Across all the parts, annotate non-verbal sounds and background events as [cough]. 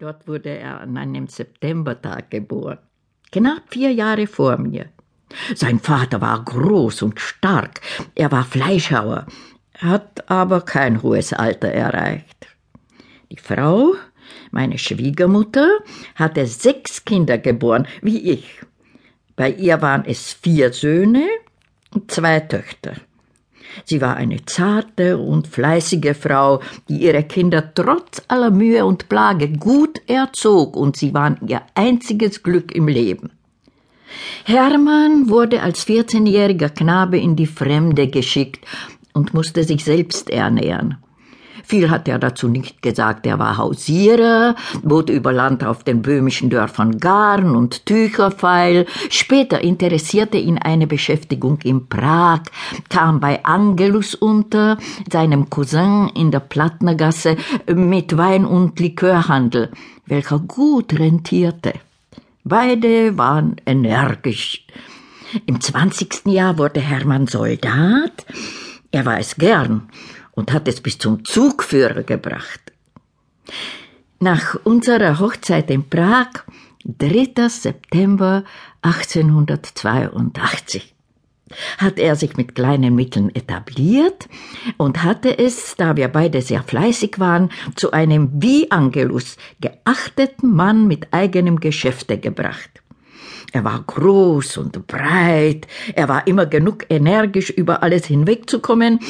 Dort wurde er an einem Septembertag geboren, knapp vier Jahre vor mir. Sein Vater war groß und stark, er war Fleischhauer, hat aber kein hohes Alter erreicht. Die Frau, meine Schwiegermutter, hatte sechs Kinder geboren, wie ich. Bei ihr waren es vier Söhne und zwei Töchter. Sie war eine zarte und fleißige Frau, die ihre Kinder trotz aller Mühe und Plage gut erzog, und sie waren ihr einziges Glück im Leben. Hermann wurde als vierzehnjähriger Knabe in die Fremde geschickt und musste sich selbst ernähren. Viel hat er dazu nicht gesagt. Er war Hausierer, bot über Land auf den böhmischen Dörfern Garn und Tücherpfeil. Später interessierte ihn eine Beschäftigung in Prag, kam bei Angelus unter, seinem Cousin in der Plattnergasse, mit Wein- und Likörhandel, welcher gut rentierte. Beide waren energisch. Im zwanzigsten Jahr wurde Hermann Soldat. Er war es gern und hat es bis zum Zugführer gebracht. Nach unserer Hochzeit in Prag, 3. September 1882, hat er sich mit kleinen Mitteln etabliert und hatte es, da wir beide sehr fleißig waren, zu einem wie Angelus geachteten Mann mit eigenem Geschäfte gebracht. Er war groß und breit, er war immer genug energisch, über alles hinwegzukommen,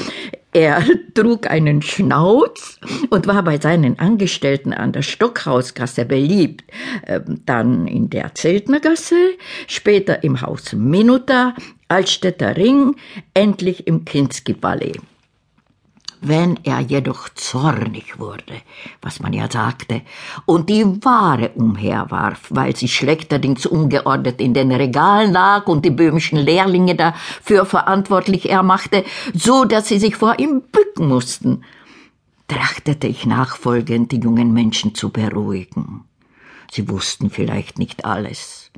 er [laughs] trug einen Schnauz und war bei seinen Angestellten an der Stockhausgasse beliebt, ähm, dann in der Zeltnergasse, später im Haus Minuta, Altstädter Ring, endlich im Kinski-Palais. Wenn er jedoch zornig wurde, was man ja sagte, und die Ware umherwarf, weil sie schlechterdings ungeordnet in den Regalen lag und die böhmischen Lehrlinge dafür verantwortlich er machte, so dass sie sich vor ihm bücken mussten, trachtete ich nachfolgend, die jungen Menschen zu beruhigen. Sie wussten vielleicht nicht alles.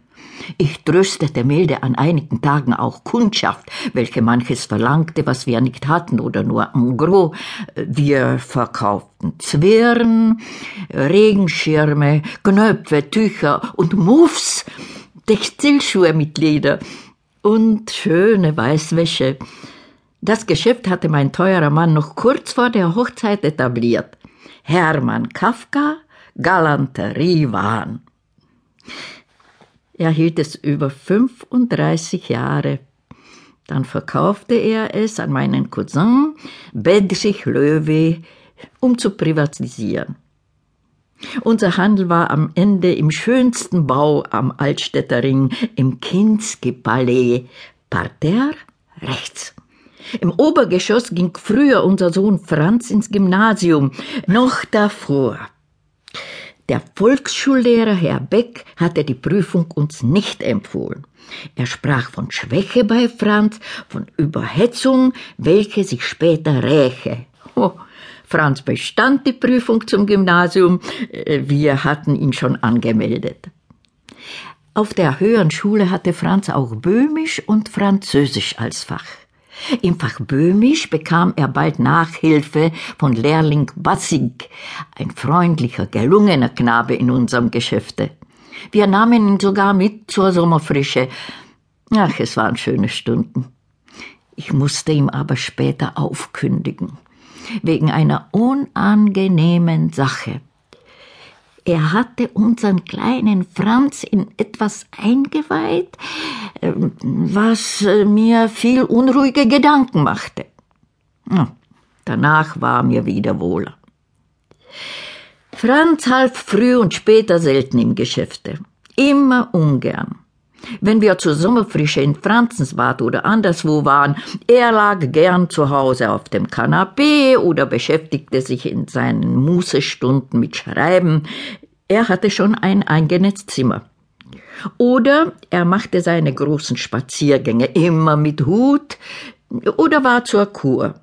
Ich tröstete milde an einigen Tagen auch Kundschaft, welche manches verlangte, was wir nicht hatten oder nur en gros. Wir verkauften Zwirn, Regenschirme, Knöpfe, Tücher und Muffs, Textilschuhe mit Leder und schöne Weißwäsche. Das Geschäft hatte mein teurer Mann noch kurz vor der Hochzeit etabliert. Hermann Kafka, Galanterie Wahn. Er hielt es über 35 Jahre. Dann verkaufte er es an meinen Cousin Bedrich Löwe, um zu privatisieren. Unser Handel war am Ende im schönsten Bau am Altstädter Ring, im Kinski-Palais, Parterre rechts. Im Obergeschoss ging früher unser Sohn Franz ins Gymnasium, noch davor. Der Volksschullehrer Herr Beck hatte die Prüfung uns nicht empfohlen. Er sprach von Schwäche bei Franz, von Überhetzung, welche sich später räche. Oh, Franz bestand die Prüfung zum Gymnasium, äh, wir hatten ihn schon angemeldet. Auf der höheren Schule hatte Franz auch Böhmisch und Französisch als Fach. Im Fach Böhmisch bekam er bald Nachhilfe von Lehrling Bassig, ein freundlicher, gelungener Knabe in unserem Geschäfte. Wir nahmen ihn sogar mit zur Sommerfrische. Ach, es waren schöne Stunden. Ich musste ihm aber später aufkündigen, wegen einer unangenehmen Sache. Er hatte unseren kleinen Franz in etwas eingeweiht, was äh, mir viel unruhige Gedanken machte. Danach war mir wieder wohler. Franz half früh und später selten im Geschäfte. Immer ungern. Wenn wir zur Sommerfrische in Franzensbad oder anderswo waren, er lag gern zu Hause auf dem Kanapee oder beschäftigte sich in seinen Mußestunden mit Schreiben. Er hatte schon ein eigenes Zimmer. Oder er machte seine großen Spaziergänge immer mit Hut oder war zur Kur.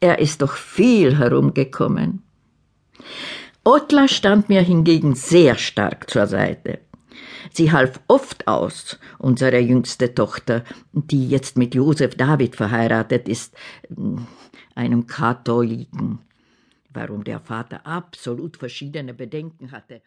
Er ist doch viel herumgekommen. Ottla stand mir hingegen sehr stark zur Seite. Sie half oft aus, unsere jüngste Tochter, die jetzt mit Josef David verheiratet ist, einem Katholiken. warum der Vater absolut verschiedene Bedenken hatte.